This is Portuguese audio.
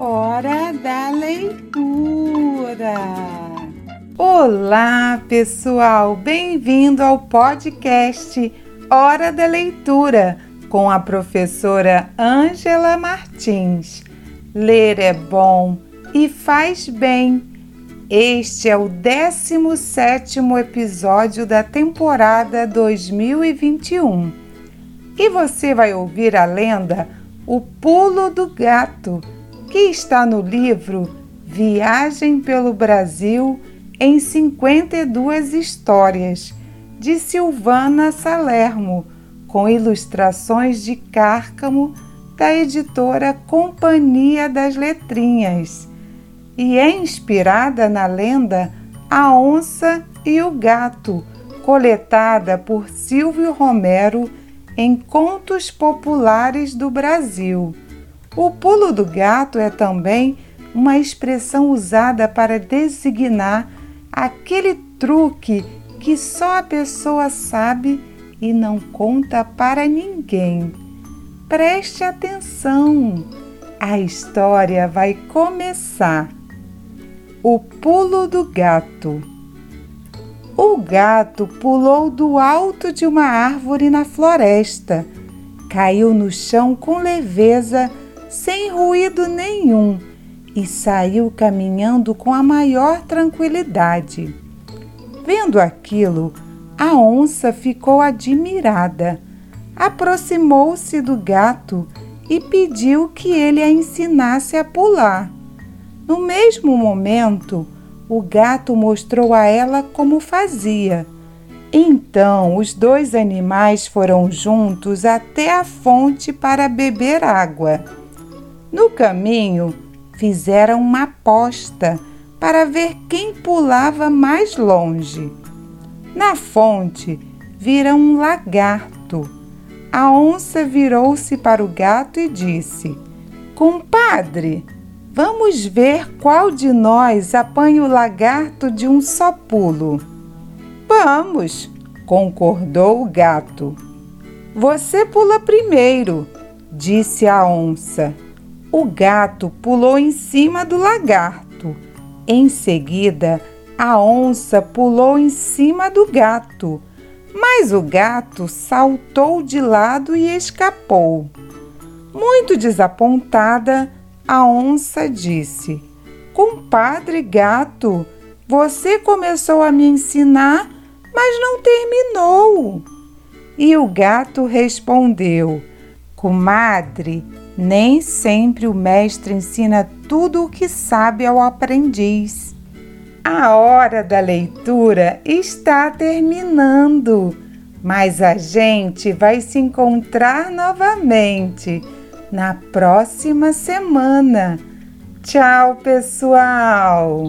Hora da leitura. Olá, pessoal, bem-vindo ao podcast Hora da Leitura com a professora Ângela Martins. Ler é bom e faz bem. Este é o 17 episódio da temporada 2021. E você vai ouvir a lenda O Pulo do Gato que está no livro Viagem pelo Brasil em 52 Histórias, de Silvana Salermo, com ilustrações de Cárcamo, da editora Companhia das Letrinhas, e é inspirada na lenda A Onça e o Gato, coletada por Silvio Romero em Contos Populares do Brasil. O pulo do gato é também uma expressão usada para designar aquele truque que só a pessoa sabe e não conta para ninguém. Preste atenção, a história vai começar. O pulo do gato. O gato pulou do alto de uma árvore na floresta, caiu no chão com leveza sem ruído nenhum, e saiu caminhando com a maior tranquilidade. Vendo aquilo, a onça ficou admirada. Aproximou-se do gato e pediu que ele a ensinasse a pular. No mesmo momento, o gato mostrou a ela como fazia. Então os dois animais foram juntos até a fonte para beber água. No caminho, fizeram uma aposta para ver quem pulava mais longe. Na fonte, viram um lagarto. A onça virou-se para o gato e disse: Compadre, vamos ver qual de nós apanha o lagarto de um só pulo. Vamos, concordou o gato. Você pula primeiro, disse a onça. O gato pulou em cima do lagarto. Em seguida, a onça pulou em cima do gato, mas o gato saltou de lado e escapou. Muito desapontada, a onça disse: Compadre gato, você começou a me ensinar, mas não terminou. E o gato respondeu: Comadre, nem sempre o mestre ensina tudo o que sabe ao aprendiz. A hora da leitura está terminando, mas a gente vai se encontrar novamente na próxima semana. Tchau, pessoal!